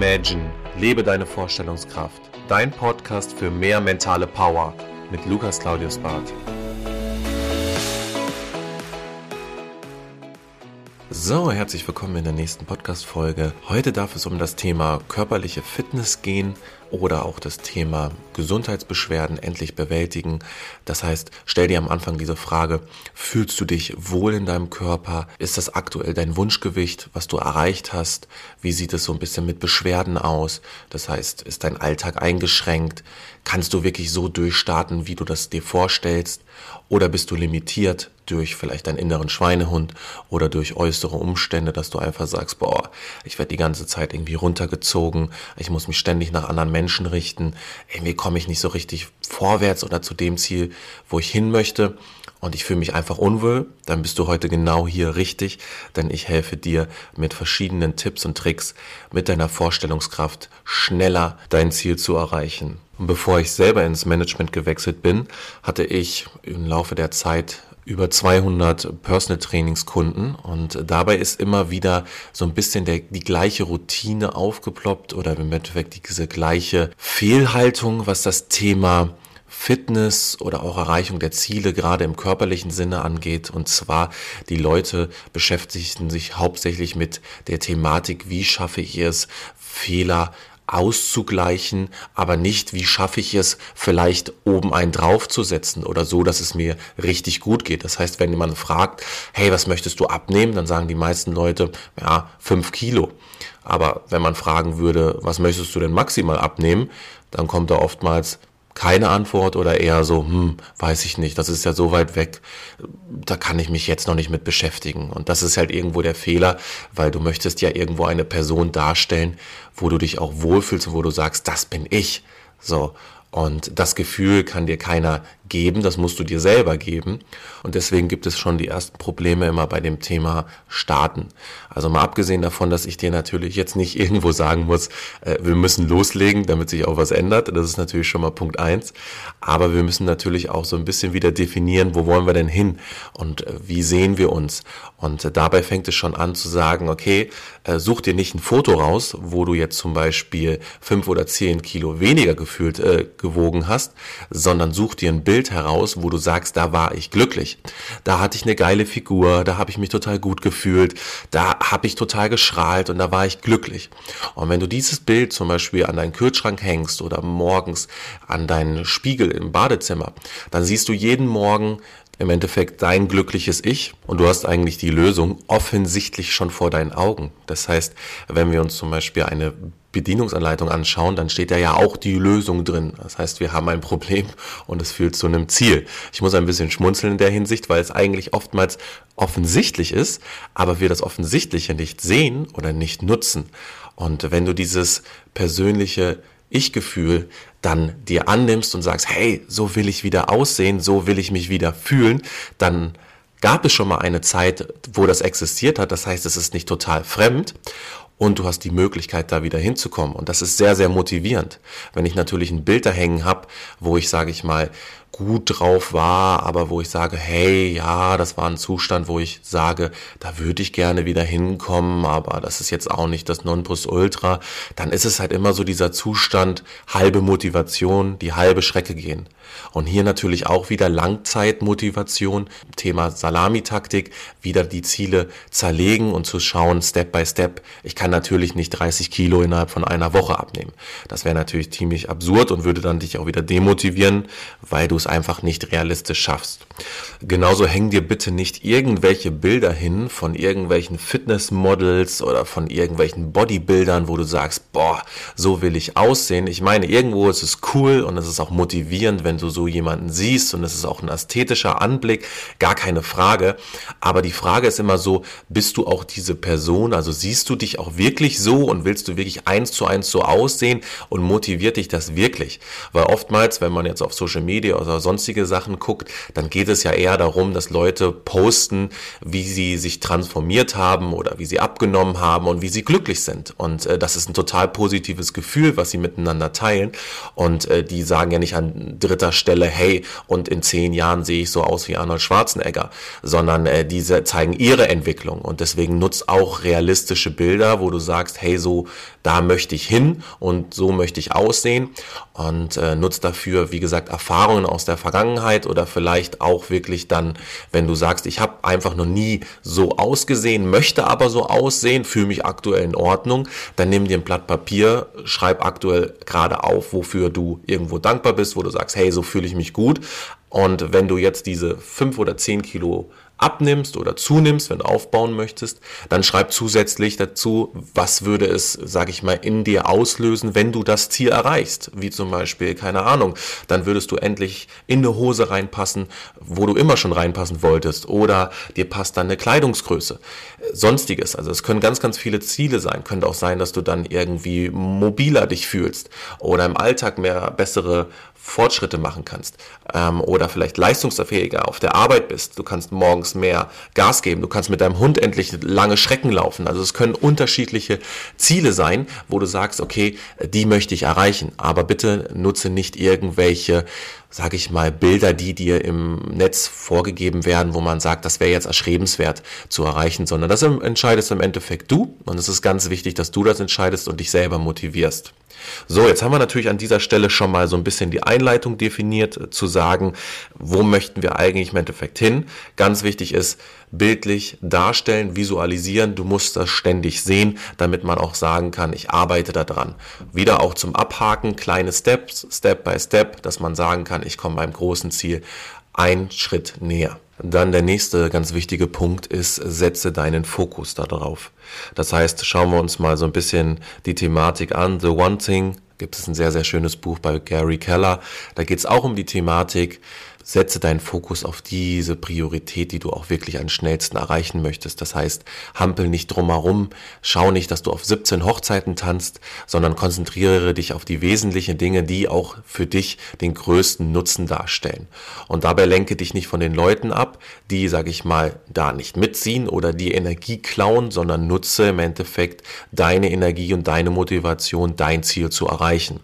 Imagine, lebe deine Vorstellungskraft. Dein Podcast für mehr mentale Power mit Lukas Claudius Barth. So, herzlich willkommen in der nächsten Podcast-Folge. Heute darf es um das Thema körperliche Fitness gehen oder auch das Thema Gesundheitsbeschwerden endlich bewältigen. Das heißt, stell dir am Anfang diese Frage, fühlst du dich wohl in deinem Körper? Ist das aktuell dein Wunschgewicht, was du erreicht hast? Wie sieht es so ein bisschen mit Beschwerden aus? Das heißt, ist dein Alltag eingeschränkt? Kannst du wirklich so durchstarten, wie du das dir vorstellst? Oder bist du limitiert durch vielleicht deinen inneren Schweinehund oder durch äußere Umstände, dass du einfach sagst, boah, ich werde die ganze Zeit irgendwie runtergezogen, ich muss mich ständig nach anderen Menschen richten, irgendwie komme ich nicht so richtig vorwärts oder zu dem Ziel, wo ich hin möchte. Und ich fühle mich einfach unwohl, dann bist du heute genau hier richtig, denn ich helfe dir mit verschiedenen Tipps und Tricks mit deiner Vorstellungskraft schneller dein Ziel zu erreichen. Und bevor ich selber ins Management gewechselt bin, hatte ich im Laufe der Zeit über 200 Personal Trainingskunden und dabei ist immer wieder so ein bisschen der, die gleiche Routine aufgeploppt oder im Endeffekt diese gleiche Fehlhaltung, was das Thema Fitness oder auch Erreichung der Ziele gerade im körperlichen Sinne angeht. Und zwar die Leute beschäftigten sich hauptsächlich mit der Thematik, wie schaffe ich es, Fehler auszugleichen, aber nicht, wie schaffe ich es, vielleicht oben einen draufzusetzen oder so, dass es mir richtig gut geht. Das heißt, wenn jemand fragt, hey, was möchtest du abnehmen, dann sagen die meisten Leute, ja, fünf Kilo. Aber wenn man fragen würde, was möchtest du denn maximal abnehmen, dann kommt da oftmals keine Antwort oder eher so, hm, weiß ich nicht, das ist ja so weit weg, da kann ich mich jetzt noch nicht mit beschäftigen. Und das ist halt irgendwo der Fehler, weil du möchtest ja irgendwo eine Person darstellen, wo du dich auch wohlfühlst und wo du sagst, das bin ich. So. Und das Gefühl kann dir keiner geben, das musst du dir selber geben. Und deswegen gibt es schon die ersten Probleme immer bei dem Thema Starten. Also mal abgesehen davon, dass ich dir natürlich jetzt nicht irgendwo sagen muss, äh, wir müssen loslegen, damit sich auch was ändert. Das ist natürlich schon mal Punkt eins. Aber wir müssen natürlich auch so ein bisschen wieder definieren, wo wollen wir denn hin und äh, wie sehen wir uns. Und äh, dabei fängt es schon an zu sagen, okay, äh, such dir nicht ein Foto raus, wo du jetzt zum Beispiel fünf oder zehn Kilo weniger gefühlt äh, gewogen hast, sondern such dir ein Bild, Bild heraus, wo du sagst, da war ich glücklich. Da hatte ich eine geile Figur, da habe ich mich total gut gefühlt, da habe ich total geschrahlt und da war ich glücklich. Und wenn du dieses Bild zum Beispiel an deinen Kühlschrank hängst oder morgens an deinen Spiegel im Badezimmer, dann siehst du jeden Morgen im Endeffekt dein glückliches Ich und du hast eigentlich die Lösung offensichtlich schon vor deinen Augen. Das heißt, wenn wir uns zum Beispiel eine Bedienungsanleitung anschauen, dann steht da ja auch die Lösung drin. Das heißt, wir haben ein Problem und es führt zu einem Ziel. Ich muss ein bisschen schmunzeln in der Hinsicht, weil es eigentlich oftmals offensichtlich ist, aber wir das Offensichtliche nicht sehen oder nicht nutzen. Und wenn du dieses persönliche Ich-Gefühl dann dir annimmst und sagst, hey, so will ich wieder aussehen, so will ich mich wieder fühlen, dann gab es schon mal eine Zeit, wo das existiert hat. Das heißt, es ist nicht total fremd und du hast die Möglichkeit, da wieder hinzukommen. Und das ist sehr, sehr motivierend. Wenn ich natürlich ein Bild da hängen habe, wo ich, sage ich mal, gut drauf war, aber wo ich sage, hey, ja, das war ein Zustand, wo ich sage, da würde ich gerne wieder hinkommen, aber das ist jetzt auch nicht das Nonplusultra, dann ist es halt immer so dieser Zustand, halbe Motivation, die halbe Schrecke gehen. Und hier natürlich auch wieder Langzeitmotivation, Thema Salamitaktik, wieder die Ziele zerlegen und zu schauen, Step by Step. Ich kann natürlich nicht 30 Kilo innerhalb von einer Woche abnehmen. Das wäre natürlich ziemlich absurd und würde dann dich auch wieder demotivieren, weil du es einfach nicht realistisch schaffst. Genauso hängen dir bitte nicht irgendwelche Bilder hin von irgendwelchen Fitnessmodels oder von irgendwelchen Bodybuildern, wo du sagst, boah, so will ich aussehen. Ich meine, irgendwo ist es cool und es ist auch motivierend, wenn du so jemanden siehst und es ist auch ein ästhetischer Anblick, gar keine Frage. Aber die Frage ist immer so, bist du auch diese Person? Also siehst du dich auch wirklich so und willst du wirklich eins zu eins so aussehen und motiviert dich das wirklich? Weil oftmals, wenn man jetzt auf Social Media oder sonstige Sachen guckt, dann geht es ja eher darum, dass Leute posten, wie sie sich transformiert haben oder wie sie abgenommen haben und wie sie glücklich sind. Und äh, das ist ein total positives Gefühl, was sie miteinander teilen. Und äh, die sagen ja nicht an dritter Stelle, hey, und in zehn Jahren sehe ich so aus wie Arnold Schwarzenegger, sondern äh, diese zeigen ihre Entwicklung. Und deswegen nutzt auch realistische Bilder, wo du sagst, hey, so da möchte ich hin und so möchte ich aussehen und äh, nutzt dafür, wie gesagt, Erfahrungen aus der Vergangenheit oder vielleicht auch wirklich dann, wenn du sagst, ich habe einfach noch nie so ausgesehen, möchte aber so aussehen, fühle mich aktuell in Ordnung, dann nimm dir ein Blatt Papier, schreib aktuell gerade auf, wofür du irgendwo dankbar bist, wo du sagst, hey, so fühle ich mich gut. Und wenn du jetzt diese fünf oder zehn Kilo abnimmst oder zunimmst, wenn du aufbauen möchtest, dann schreib zusätzlich dazu, was würde es, sage ich mal, in dir auslösen, wenn du das Ziel erreichst. Wie zum Beispiel, keine Ahnung, dann würdest du endlich in eine Hose reinpassen, wo du immer schon reinpassen wolltest. Oder dir passt dann eine Kleidungsgröße. Sonstiges. Also es können ganz, ganz viele Ziele sein. Könnte auch sein, dass du dann irgendwie mobiler dich fühlst oder im Alltag mehr bessere Fortschritte machen kannst ähm, oder vielleicht leistungsfähiger auf der Arbeit bist. Du kannst morgens mehr Gas geben. Du kannst mit deinem Hund endlich lange Schrecken laufen. Also es können unterschiedliche Ziele sein, wo du sagst, okay, die möchte ich erreichen. Aber bitte nutze nicht irgendwelche sage ich mal, Bilder, die dir im Netz vorgegeben werden, wo man sagt, das wäre jetzt erstrebenswert zu erreichen, sondern das entscheidest im Endeffekt du. Und es ist ganz wichtig, dass du das entscheidest und dich selber motivierst. So, jetzt haben wir natürlich an dieser Stelle schon mal so ein bisschen die Einleitung definiert, äh, zu sagen, wo möchten wir eigentlich im Endeffekt hin. Ganz wichtig ist, bildlich darstellen, visualisieren. Du musst das ständig sehen, damit man auch sagen kann, ich arbeite daran. Wieder auch zum Abhaken, kleine Steps, Step by Step, dass man sagen kann, ich komme beim großen Ziel einen Schritt näher. Dann der nächste ganz wichtige Punkt ist, setze deinen Fokus darauf. Das heißt, schauen wir uns mal so ein bisschen die Thematik an. The One Thing gibt es ein sehr, sehr schönes Buch bei Gary Keller. Da geht es auch um die Thematik, setze deinen Fokus auf diese Priorität, die du auch wirklich am schnellsten erreichen möchtest. Das heißt, hampel nicht drumherum, schau nicht, dass du auf 17 Hochzeiten tanzt, sondern konzentriere dich auf die wesentlichen Dinge, die auch für dich den größten Nutzen darstellen. Und dabei lenke dich nicht von den Leuten ab, die, sag ich mal, da nicht mitziehen oder die Energie klauen, sondern nutze im Endeffekt deine Energie und deine Motivation, dein Ziel zu erreichen.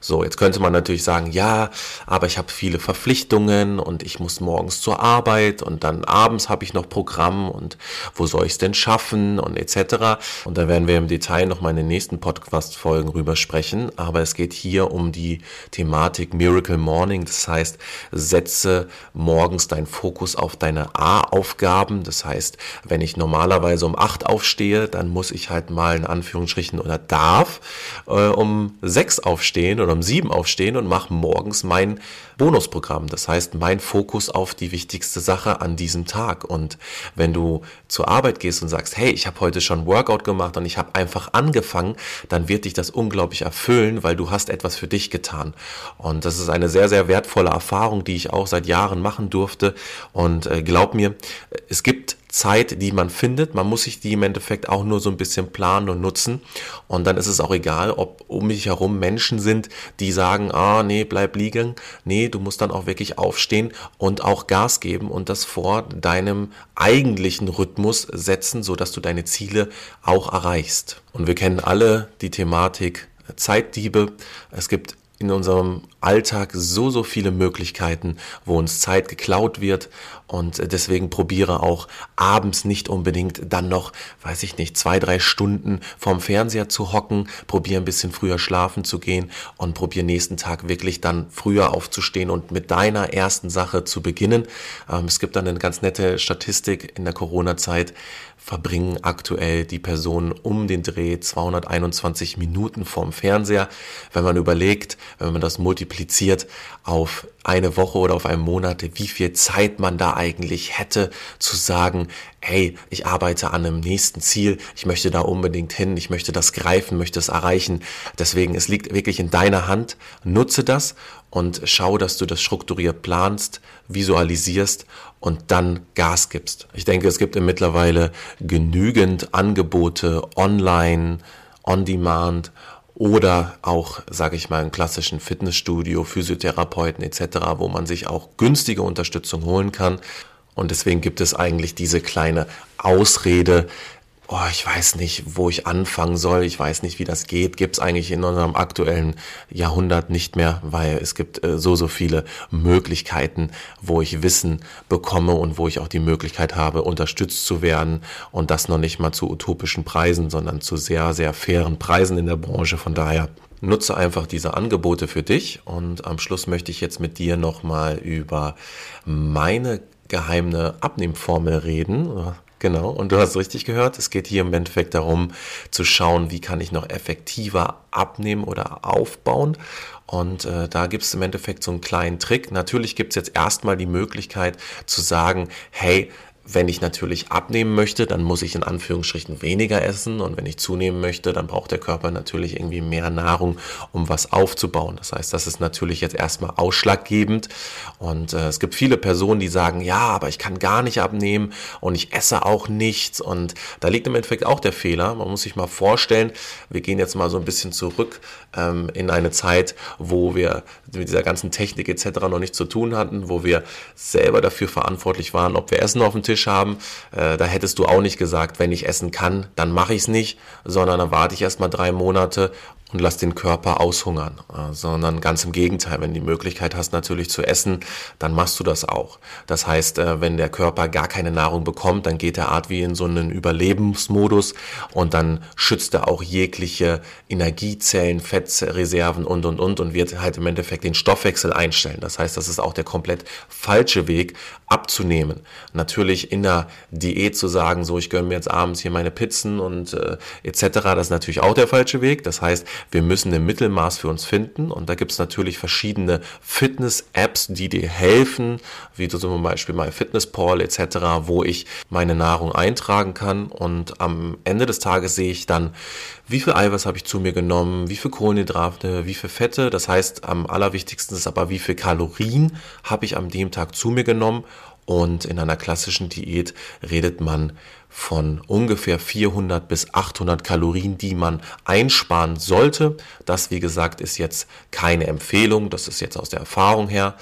So, jetzt könnte man natürlich sagen, ja, aber ich habe viele Verpflichtungen und ich muss morgens zur Arbeit und dann abends habe ich noch Programm und wo soll ich es denn schaffen und etc. Und da werden wir im Detail noch mal in den nächsten Podcast-Folgen rüber sprechen. Aber es geht hier um die Thematik Miracle Morning. Das heißt, setze morgens deinen Fokus auf deine A-Aufgaben. Das heißt, wenn ich normalerweise um acht aufstehe, dann muss ich halt mal in Anführungsstrichen oder darf äh, um sechs aufstehen oder um sieben aufstehen und mache morgens mein Bonusprogramm. Das heißt, mein Fokus auf die wichtigste Sache an diesem Tag. Und wenn du zur Arbeit gehst und sagst, hey, ich habe heute schon Workout gemacht und ich habe einfach angefangen, dann wird dich das unglaublich erfüllen, weil du hast etwas für dich getan. Und das ist eine sehr, sehr wertvolle Erfahrung, die ich auch seit Jahren machen durfte. Und äh, glaub mir, es gibt Zeit, die man findet. Man muss sich die im Endeffekt auch nur so ein bisschen planen und nutzen. Und dann ist es auch egal, ob um mich herum Menschen sind, die sagen, ah, nee, bleib liegen. Nee, du musst dann auch wirklich aufstehen und auch Gas geben und das vor deinem eigentlichen Rhythmus setzen, so dass du deine Ziele auch erreichst. Und wir kennen alle die Thematik Zeitdiebe. Es gibt in unserem Alltag so, so viele Möglichkeiten, wo uns Zeit geklaut wird. Und deswegen probiere auch abends nicht unbedingt dann noch, weiß ich nicht, zwei, drei Stunden vorm Fernseher zu hocken. Probiere ein bisschen früher schlafen zu gehen und probiere nächsten Tag wirklich dann früher aufzustehen und mit deiner ersten Sache zu beginnen. Ähm, es gibt dann eine ganz nette Statistik in der Corona-Zeit verbringen aktuell die Personen um den Dreh 221 Minuten vorm Fernseher. Wenn man überlegt, wenn man das multipliziert auf eine Woche oder auf einen Monat, wie viel Zeit man da eigentlich hätte zu sagen, hey, ich arbeite an einem nächsten Ziel, ich möchte da unbedingt hin, ich möchte das greifen, möchte es erreichen. Deswegen, es liegt wirklich in deiner Hand. Nutze das und schau, dass du das strukturiert planst, visualisierst und dann Gas gibst. Ich denke, es gibt mittlerweile genügend Angebote online, on demand oder auch, sage ich mal, einen klassischen Fitnessstudio, Physiotherapeuten etc., wo man sich auch günstige Unterstützung holen kann. Und deswegen gibt es eigentlich diese kleine Ausrede, oh, ich weiß nicht, wo ich anfangen soll, ich weiß nicht, wie das geht, gibt es eigentlich in unserem aktuellen Jahrhundert nicht mehr, weil es gibt äh, so, so viele Möglichkeiten, wo ich Wissen bekomme und wo ich auch die Möglichkeit habe, unterstützt zu werden und das noch nicht mal zu utopischen Preisen, sondern zu sehr, sehr fairen Preisen in der Branche. Von daher nutze einfach diese Angebote für dich und am Schluss möchte ich jetzt mit dir nochmal über meine geheime Abnehmformel reden Genau, und du hast richtig gehört, es geht hier im Endeffekt darum zu schauen, wie kann ich noch effektiver abnehmen oder aufbauen. Und äh, da gibt es im Endeffekt so einen kleinen Trick. Natürlich gibt es jetzt erstmal die Möglichkeit zu sagen, hey, wenn ich natürlich abnehmen möchte, dann muss ich in Anführungsstrichen weniger essen und wenn ich zunehmen möchte, dann braucht der Körper natürlich irgendwie mehr Nahrung, um was aufzubauen. Das heißt, das ist natürlich jetzt erstmal ausschlaggebend und äh, es gibt viele Personen, die sagen, ja, aber ich kann gar nicht abnehmen und ich esse auch nichts und da liegt im Endeffekt auch der Fehler. Man muss sich mal vorstellen, wir gehen jetzt mal so ein bisschen zurück ähm, in eine Zeit, wo wir mit dieser ganzen Technik etc. noch nichts zu tun hatten, wo wir selber dafür verantwortlich waren, ob wir Essen auf dem Tisch Tisch haben. Äh, da hättest du auch nicht gesagt, wenn ich essen kann, dann mache ich es nicht, sondern dann warte ich erst mal drei Monate und lass den Körper aushungern, äh, sondern ganz im Gegenteil, wenn du die Möglichkeit hast natürlich zu essen, dann machst du das auch. Das heißt, äh, wenn der Körper gar keine Nahrung bekommt, dann geht er Art wie in so einen Überlebensmodus und dann schützt er auch jegliche Energiezellen, Fettreserven und und und und wird halt im Endeffekt den Stoffwechsel einstellen. Das heißt, das ist auch der komplett falsche Weg abzunehmen. Natürlich in der Diät zu sagen, so ich gönne mir jetzt abends hier meine Pizzen und äh, etc. Das ist natürlich auch der falsche Weg. Das heißt, wir müssen ein Mittelmaß für uns finden und da gibt es natürlich verschiedene Fitness-Apps, die dir helfen, wie zum Beispiel My Fitnesspal etc., wo ich meine Nahrung eintragen kann und am Ende des Tages sehe ich dann, wie viel Eiweiß habe ich zu mir genommen, wie viel Kohlenhydrate, wie viel Fette. Das heißt, am allerwichtigsten ist aber, wie viel Kalorien habe ich an dem Tag zu mir genommen und in einer klassischen Diät redet man von ungefähr 400 bis 800 Kalorien, die man einsparen sollte. Das, wie gesagt, ist jetzt keine Empfehlung, das ist jetzt aus der Erfahrung her.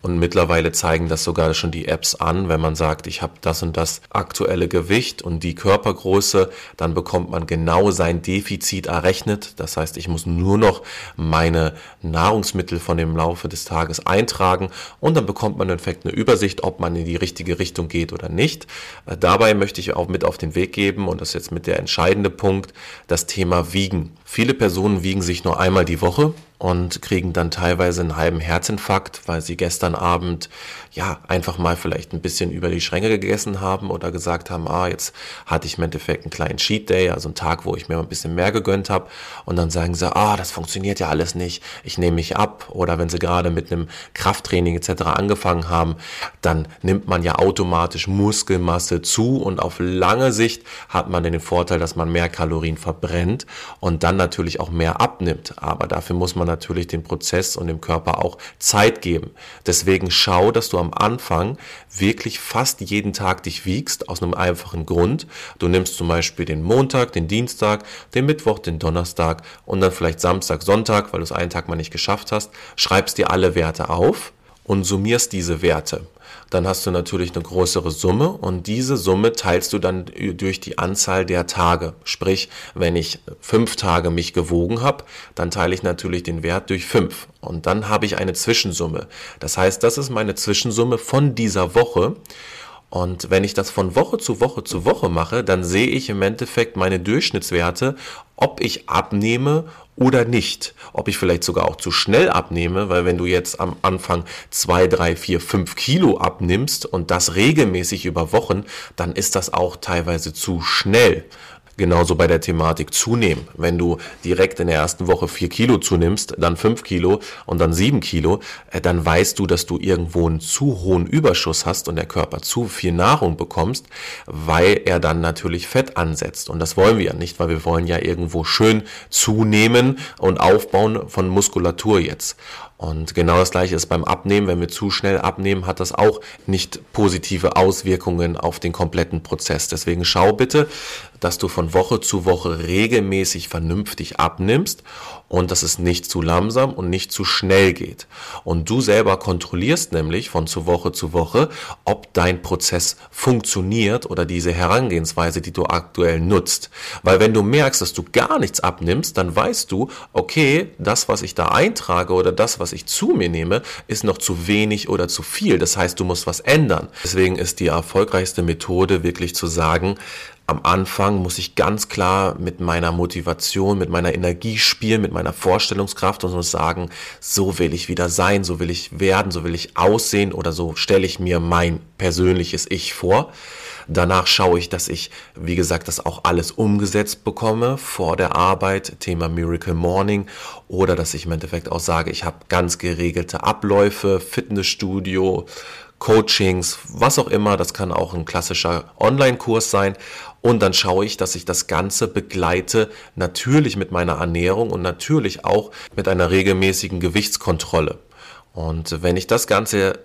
Und mittlerweile zeigen das sogar schon die Apps an, wenn man sagt, ich habe das und das aktuelle Gewicht und die Körpergröße, dann bekommt man genau sein Defizit errechnet. Das heißt, ich muss nur noch meine Nahrungsmittel von dem Laufe des Tages eintragen und dann bekommt man in Effekt eine Übersicht, ob man in die richtige Richtung geht oder nicht. Äh, dabei möchte ich auch mit auf den Weg geben und das ist jetzt mit der entscheidende Punkt, das Thema Wiegen. Viele Personen wiegen sich nur einmal die Woche und kriegen dann teilweise einen halben Herzinfarkt, weil sie gestern Abend ja einfach mal vielleicht ein bisschen über die Schränke gegessen haben oder gesagt haben, ah, jetzt hatte ich im Endeffekt einen kleinen Cheat Day, also einen Tag, wo ich mir ein bisschen mehr gegönnt habe und dann sagen sie, ah, das funktioniert ja alles nicht, ich nehme mich ab. Oder wenn sie gerade mit einem Krafttraining etc. angefangen haben, dann nimmt man ja automatisch Muskelmasse zu. Und auf lange Sicht hat man den Vorteil, dass man mehr Kalorien verbrennt. Und dann natürlich auch mehr abnimmt, aber dafür muss man natürlich den Prozess und dem Körper auch Zeit geben. Deswegen schau, dass du am Anfang wirklich fast jeden Tag dich wiegst, aus einem einfachen Grund. Du nimmst zum Beispiel den Montag, den Dienstag, den Mittwoch, den Donnerstag und dann vielleicht Samstag, Sonntag, weil du es einen Tag mal nicht geschafft hast, schreibst dir alle Werte auf und summierst diese Werte dann hast du natürlich eine größere Summe und diese Summe teilst du dann durch die Anzahl der Tage. Sprich, wenn ich fünf Tage mich gewogen habe, dann teile ich natürlich den Wert durch fünf und dann habe ich eine Zwischensumme. Das heißt, das ist meine Zwischensumme von dieser Woche. Und wenn ich das von Woche zu Woche zu Woche mache, dann sehe ich im Endeffekt meine Durchschnittswerte, ob ich abnehme oder nicht. Ob ich vielleicht sogar auch zu schnell abnehme, weil wenn du jetzt am Anfang zwei, drei, vier, fünf Kilo abnimmst und das regelmäßig über Wochen, dann ist das auch teilweise zu schnell. Genauso bei der Thematik zunehmen. Wenn du direkt in der ersten Woche vier Kilo zunimmst, dann fünf Kilo und dann sieben Kilo, äh, dann weißt du, dass du irgendwo einen zu hohen Überschuss hast und der Körper zu viel Nahrung bekommst, weil er dann natürlich Fett ansetzt. Und das wollen wir ja nicht, weil wir wollen ja irgendwo schön zunehmen und aufbauen von Muskulatur jetzt. Und genau das gleiche ist beim Abnehmen. Wenn wir zu schnell abnehmen, hat das auch nicht positive Auswirkungen auf den kompletten Prozess. Deswegen schau bitte, dass du von Woche zu Woche regelmäßig vernünftig abnimmst und dass es nicht zu langsam und nicht zu schnell geht. Und du selber kontrollierst nämlich von zu Woche zu Woche, ob dein Prozess funktioniert oder diese Herangehensweise, die du aktuell nutzt. Weil wenn du merkst, dass du gar nichts abnimmst, dann weißt du, okay, das, was ich da eintrage oder das, was ich zu mir nehme, ist noch zu wenig oder zu viel. Das heißt, du musst was ändern. Deswegen ist die erfolgreichste Methode wirklich zu sagen, am Anfang muss ich ganz klar mit meiner Motivation, mit meiner Energie spielen, mit meiner Vorstellungskraft und muss sagen, so will ich wieder sein, so will ich werden, so will ich aussehen oder so stelle ich mir mein persönliches Ich vor. Danach schaue ich, dass ich, wie gesagt, das auch alles umgesetzt bekomme vor der Arbeit, Thema Miracle Morning, oder dass ich im Endeffekt auch sage, ich habe ganz geregelte Abläufe, Fitnessstudio, Coachings, was auch immer, das kann auch ein klassischer Online-Kurs sein. Und dann schaue ich, dass ich das Ganze begleite, natürlich mit meiner Ernährung und natürlich auch mit einer regelmäßigen Gewichtskontrolle. Und wenn ich das Ganze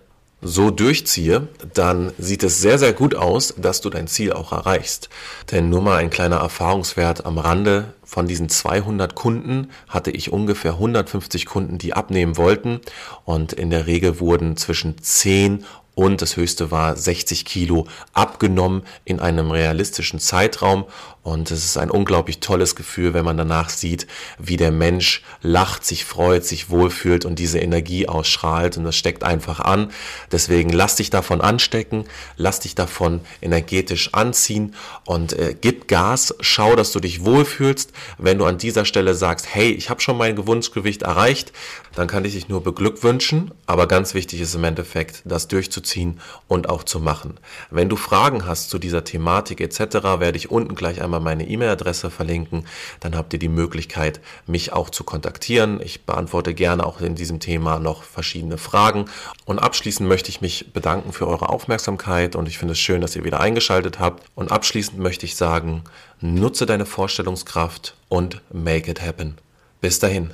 so durchziehe, dann sieht es sehr, sehr gut aus, dass du dein Ziel auch erreichst. Denn nur mal ein kleiner Erfahrungswert am Rande. Von diesen 200 Kunden hatte ich ungefähr 150 Kunden, die abnehmen wollten. Und in der Regel wurden zwischen 10 und das höchste war 60 Kilo abgenommen in einem realistischen Zeitraum und es ist ein unglaublich tolles Gefühl, wenn man danach sieht, wie der Mensch lacht, sich freut, sich wohlfühlt und diese Energie ausstrahlt und das steckt einfach an. Deswegen lass dich davon anstecken, lass dich davon energetisch anziehen und äh, gib Gas, schau, dass du dich wohlfühlst. Wenn du an dieser Stelle sagst, hey, ich habe schon mein Gewunschgewicht erreicht, dann kann ich dich nur beglückwünschen, aber ganz wichtig ist im Endeffekt, das durchzuziehen und auch zu machen. Wenn du Fragen hast zu dieser Thematik etc., werde ich unten gleich einmal einmal meine E-Mail-Adresse verlinken. Dann habt ihr die Möglichkeit, mich auch zu kontaktieren. Ich beantworte gerne auch in diesem Thema noch verschiedene Fragen. Und abschließend möchte ich mich bedanken für eure Aufmerksamkeit und ich finde es schön, dass ihr wieder eingeschaltet habt. Und abschließend möchte ich sagen, nutze deine Vorstellungskraft und make it happen. Bis dahin.